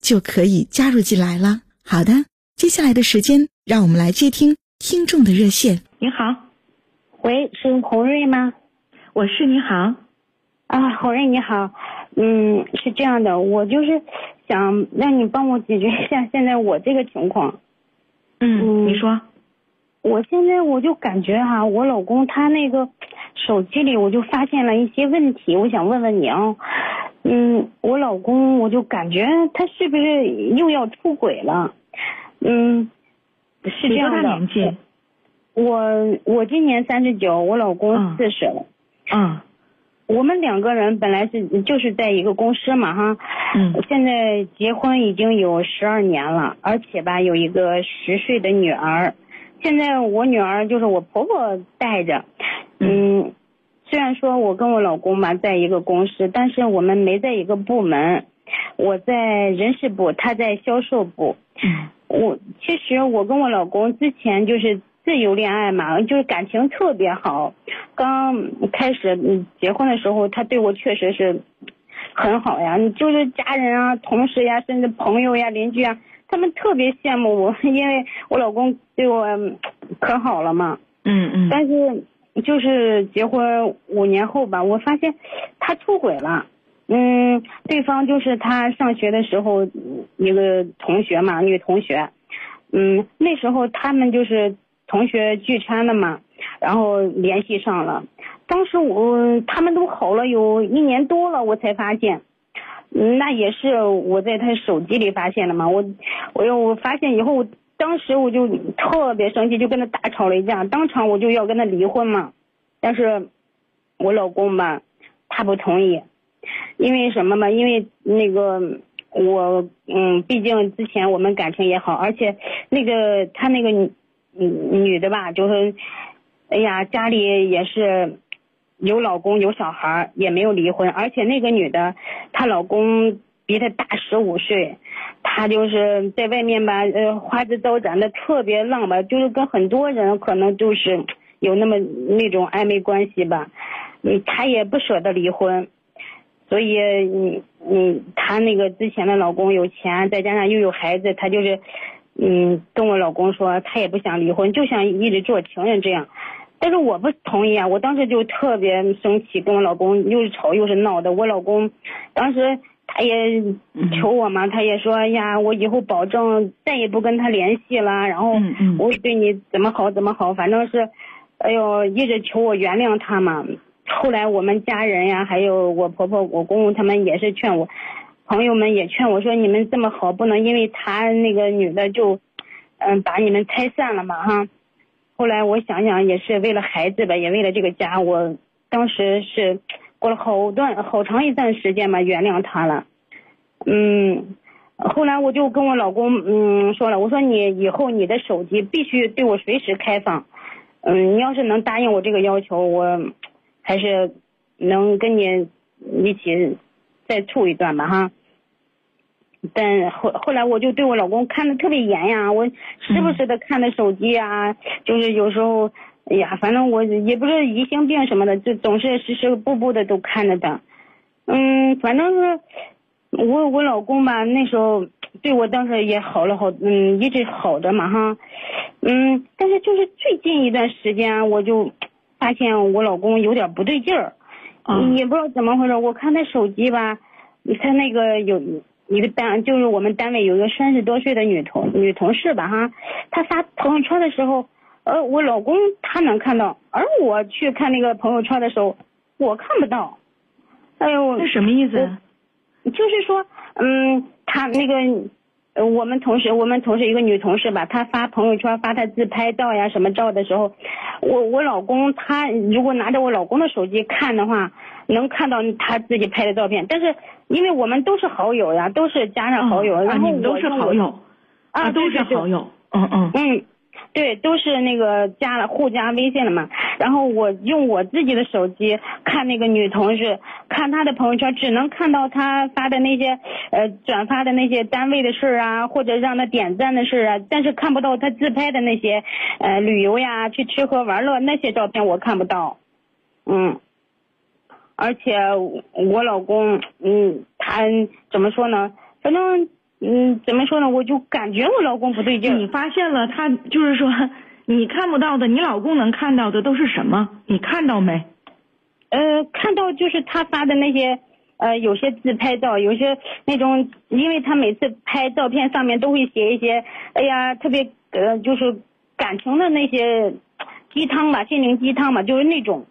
就可以加入进来了。好的，接下来的时间，让我们来接听听众的热线。你好，喂，是洪瑞吗？我是你好，啊，洪瑞你好，嗯，是这样的，我就是想让你帮我解决一下现在我这个情况。嗯，你说。我现在我就感觉哈，我老公他那个手机里我就发现了一些问题，我想问问你啊，嗯，我老公我就感觉他是不是又要出轨了？嗯，是这样的。多大年纪？我我今年三十九，我老公四十了。嗯。我们两个人本来是就是在一个公司嘛哈。嗯。现在结婚已经有十二年了，而且吧有一个十岁的女儿。现在我女儿就是我婆婆带着，嗯，虽然说我跟我老公嘛在一个公司，但是我们没在一个部门，我在人事部，他在销售部。我其实我跟我老公之前就是自由恋爱嘛，就是感情特别好。刚开始结婚的时候，他对我确实是很好呀，就是家人啊、同事呀、甚至朋友呀、邻居啊。他们特别羡慕我，因为我老公对我可好了嘛。嗯嗯。但是就是结婚五年后吧，我发现他出轨了。嗯，对方就是他上学的时候一个同学嘛，女同学。嗯，那时候他们就是同学聚餐的嘛，然后联系上了。当时我他们都好了有一年多了，我才发现。那也是我在他手机里发现的嘛，我，我又我发现以后，当时我就特别生气，就跟他大吵了一架，当场我就要跟他离婚嘛，但是，我老公吧，他不同意，因为什么嘛？因为那个我，嗯，毕竟之前我们感情也好，而且那个他那个女女的吧，就是，哎呀，家里也是。有老公有小孩也没有离婚，而且那个女的，她老公比她大十五岁，她就是在外面吧，呃，花枝招展的特别浪吧，就是跟很多人可能就是有那么那种暧昧关系吧，嗯，她也不舍得离婚，所以嗯嗯，她那个之前的老公有钱，再加上又有孩子，她就是嗯跟我老公说，她也不想离婚，就想一直做情人这样。但是我不同意啊！我当时就特别生气，跟我老公又是吵又是闹的。我老公当时他也求我嘛，他也说呀，我以后保证再也不跟他联系了，然后我对你怎么好怎么好，反正是，哎呦，一直求我原谅他嘛。后来我们家人呀，还有我婆婆、我公公他们也是劝我，朋友们也劝我说，你们这么好，不能因为他那个女的就，嗯，把你们拆散了嘛，哈。后来我想想，也是为了孩子吧，也为了这个家，我当时是过了好段好长一段时间吧，原谅他了。嗯，后来我就跟我老公嗯说了，我说你以后你的手机必须对我随时开放。嗯，你要是能答应我这个要求，我还是能跟你一起再处一段吧，哈。但后后来我就对我老公看的特别严呀，我时不时的看的手机啊，就是有时候，哎呀，反正我也不是疑心病什么的，就总是时时步步的都看着他。嗯，反正是我我老公吧，那时候对我当时也好了好，嗯，一直好着嘛哈。嗯，但是就是最近一段时间，我就发现我老公有点不对劲儿，也不知道怎么回事。我看他手机吧，他那个有。一个单就是我们单位有一个三十多岁的女同女同事吧哈，她发朋友圈的时候，呃，我老公他能看到，而我去看那个朋友圈的时候，我看不到。哎呦，那什么意思？就是说，嗯，他那个，呃，我们同事，我们同事一个女同事吧，她发朋友圈发她自拍照呀什么照的时候，我我老公他如果拿着我老公的手机看的话，能看到他自己拍的照片，但是因为我们都是好友呀，都是加上好友，然后都是好友，啊，都是好友，嗯嗯嗯。对，都是那个加了互加微信了嘛。然后我用我自己的手机看那个女同事，看她的朋友圈，只能看到她发的那些呃转发的那些单位的事儿啊，或者让她点赞的事儿啊，但是看不到她自拍的那些呃旅游呀、去吃喝玩乐那些照片，我看不到。嗯，而且我老公，嗯，他怎么说呢？反正。嗯，怎么说呢？我就感觉我老公不对劲。你发现了他，就是说你看不到的，你老公能看到的都是什么？你看到没？呃，看到就是他发的那些，呃，有些自拍照，有些那种，因为他每次拍照片上面都会写一些，哎呀，特别呃，就是感情的那些鸡汤吧，心灵鸡汤吧，就是那种，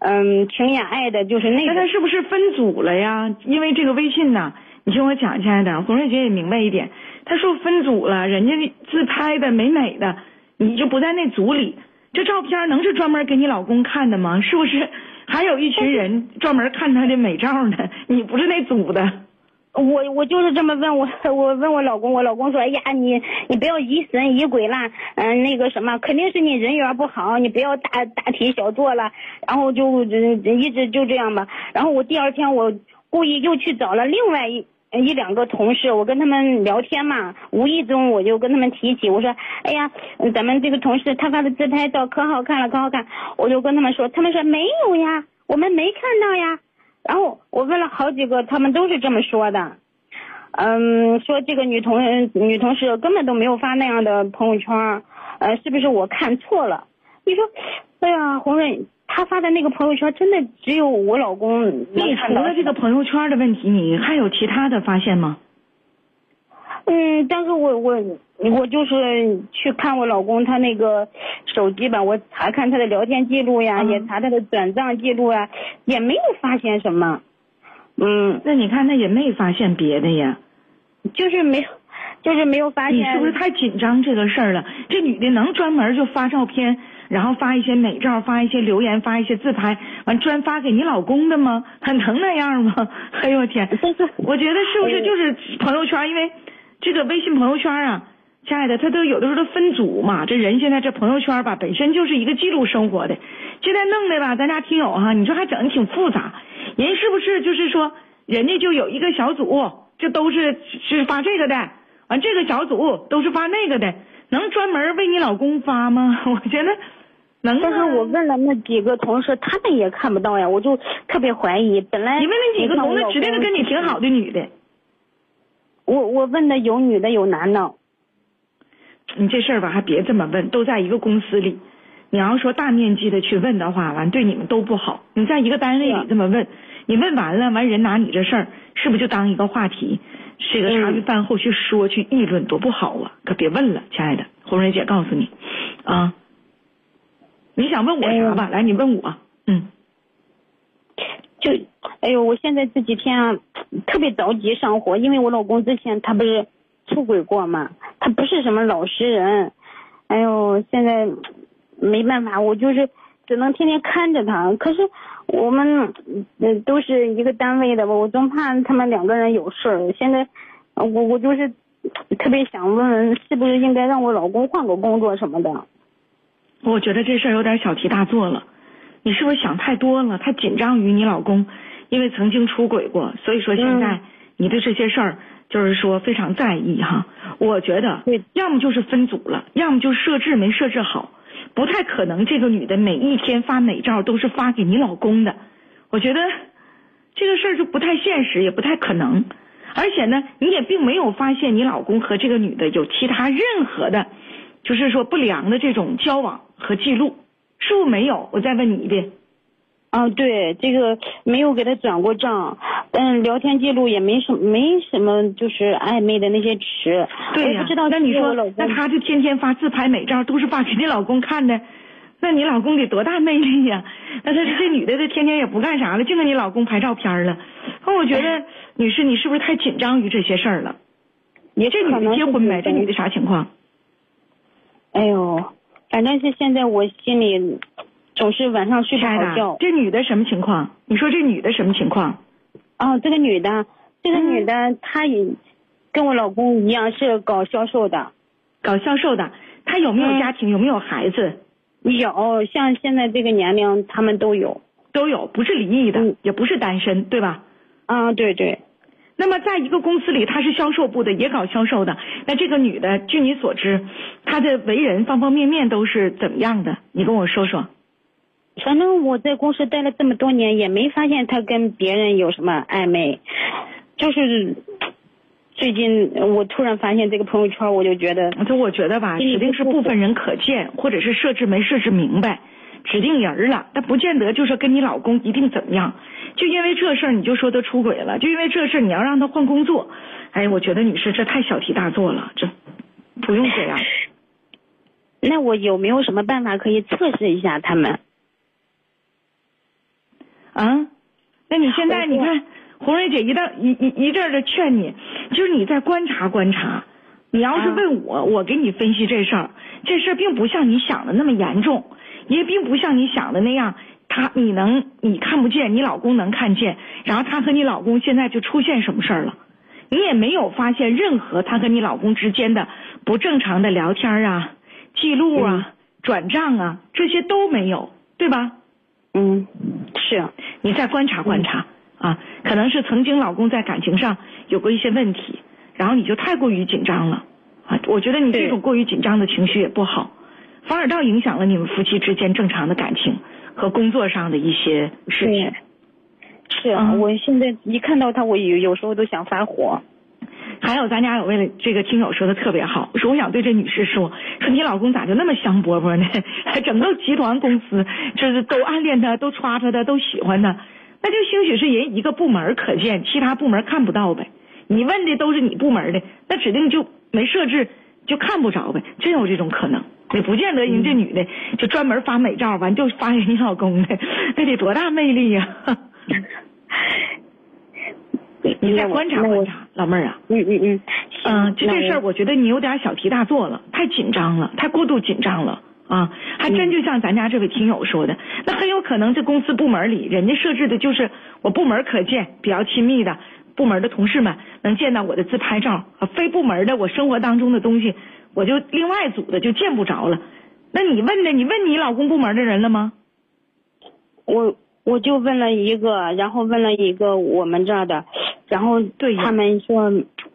嗯，情呀爱的，就是那。那他是不是分组了呀？因为这个微信呢？你听我讲，亲爱的，红瑞姐也明白一点。他说分组了，人家自拍的美美的，你就不在那组里。这照片能是专门给你老公看的吗？是不是？还有一群人 专门看他的美照呢？你不是那组的。我我就是这么问我，我问我老公，我老公说，哎呀，你你不要疑神疑鬼啦，嗯，那个什么，肯定是你人缘不好，你不要大大题小做了。然后就一直就这样吧。然后我第二天我。故意又去找了另外一一两个同事，我跟他们聊天嘛，无意中我就跟他们提起，我说，哎呀，咱们这个同事他发的自拍照可好看了，可好看，我就跟他们说，他们说没有呀，我们没看到呀。然后我问了好几个，他们都是这么说的，嗯，说这个女同女同事根本都没有发那样的朋友圈，呃，是不是我看错了？你说，哎呀，红润。他发的那个朋友圈，真的只有我老公。你除了这个朋友圈的问题，你还有其他的发现吗？嗯，但是我我我就是去看我老公他那个手机吧，我查看他的聊天记录呀，也查他的转账记录啊，也没有发现什么。嗯，那你看他也没发现别的呀？就是没有，就是没有发现。你是不是太紧张这个事儿了？这女的能专门就发照片？然后发一些美照，发一些留言，发一些自拍，完专发给你老公的吗？很 能那样吗？哎呦我天！我觉得是不是就是朋友圈？因为这个微信朋友圈啊，亲爱的，他都有的时候都分组嘛。这人现在这朋友圈吧，本身就是一个记录生活的。现在弄的吧，咱家听友哈，你说还整的挺复杂。人是不是就是说，人家就有一个小组，这都是是发这个的，完这个小组都是发那个的，能专门为你老公发吗？我觉得。但是我问了那几个同事，他们也看不到呀，我就特别怀疑。本来你问那几个同事，指定是跟你挺好的女的。我我问的有女的有男的。你这事儿吧，还别这么问，都在一个公司里。你要说大面积的去问的话，完对你们都不好。你在一个单位里这么问，你问完了，完人拿你这事儿，是不是就当一个话题？这个茶余饭后去说去议论，多不好啊！可别问了，亲爱的，红蕊姐告诉你啊。你想问我啥吧？来，你问我。嗯。就，哎呦，我现在这几天啊，特别着急上火，因为我老公之前他不是出轨过嘛，他不是什么老实人。哎呦，现在没办法，我就是只能天天看着他。可是我们嗯都是一个单位的吧，我总怕他们两个人有事儿。现在我我就是特别想问问，是不是应该让我老公换个工作什么的？我觉得这事儿有点小题大做了，你是不是想太多了？太紧张于你老公，因为曾经出轨过，所以说现在你对这些事儿就是说非常在意哈。我觉得，要么就是分组了，要么就设置没设置好，不太可能这个女的每一天发美照都是发给你老公的。我觉得这个事儿就不太现实，也不太可能。而且呢，你也并没有发现你老公和这个女的有其他任何的。就是说不良的这种交往和记录，是不是没有？我再问你一遍。啊，对，这个没有给他转过账，嗯，聊天记录也没什么，没什么，就是暧昧的那些词。对呀，不知道。那你说，那他就天天发自拍美照，都是发给你老公看的，那你老公得多大魅力呀？那他这女的，这天天也不干啥了，净给你老公拍照片了。那我觉得，女士，你是不是太紧张于这些事儿了？你这女的结婚没？这女的啥情况？哎呦，反正是现在我心里总是晚上睡不好觉。这女的什么情况？你说这女的什么情况？哦，这个女的，这个女的，她也跟我老公一样是搞销售的，搞销售的。她有没有家庭？有没有孩子？有，像现在这个年龄，他们都有，都有，不是离异的，也不是单身，对吧？啊，对对。那么在一个公司里，她是销售部的，也搞销售的。那这个女的，据你所知，她的为人方方面面都是怎么样的？你跟我说说。反正我在公司待了这么多年，也没发现她跟别人有什么暧昧。就是最近我突然发现这个朋友圈，我就觉得，就我觉得吧，指定是部分人可见，或者是设置没设置明白，指定人了。但不见得就说跟你老公一定怎么样。就因为这事儿你就说他出轨了，就因为这事儿你要让他换工作，哎，我觉得女士这太小题大做了，这不用这样。那我有没有什么办法可以测试一下他们？啊，那你现在你看，红瑞姐一道一一一阵的劝你，就是你再观察观察。你要是问我，我给你分析这事儿，这事儿并不像你想的那么严重，也并不像你想的那样，他你能你看不见，你老公能看见，然后他和你老公现在就出现什么事儿了，你也没有发现任何他和你老公之间的不正常的聊天啊、记录啊、转账啊，这些都没有，对吧？嗯，是你再观察观察啊，可能是曾经老公在感情上有过一些问题，然后你就太过于紧张了啊。我觉得你这种过于紧张的情绪也不好，反而倒影响了你们夫妻之间正常的感情和工作上的一些事情。是啊，我现在一看到他，我有有时候都想发火。还有，咱家有位这个听友说的特别好，说我想对这女士说，说你老公咋就那么香饽饽呢？整个集团公司就是都暗恋他，都歘他的，都喜欢他，那就兴许是人一个部门可见，其他部门看不到呗。你问的都是你部门的，那指定就没设置，就看不着呗。真有这种可能，也不见得人这女的就专门发美照，完就发给你老公的，那得多大魅力呀！你再观察观察，老妹儿啊，嗯嗯嗯，嗯，就这事儿，我觉得你有点小题大做了，太紧张了，太过度紧张了啊！还真就像咱家这位听友说的，那很有可能这公司部门里人家设置的就是我部门可见，比较亲密的部门的同事们能见到我的自拍照，啊，非部门的我生活当中的东西，我就另外组的就见不着了。那你问的，你问你老公部门的人了吗？我我就问了一个，然后问了一个我们这儿的。然后对他们说，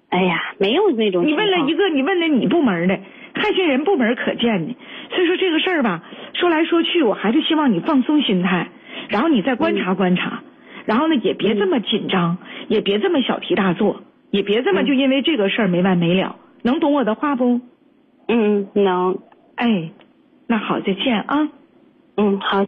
哎呀，没有那种。你问了一个，你问的你部门的，还是人部门可见的。所以说这个事儿吧，说来说去，我还是希望你放松心态，然后你再观察观察，然后呢也别这么紧张，也别这么小题大做，也别这么就因为这个事儿没完没了。能懂我的话不？嗯，能。哎，那好，再见啊。嗯，好。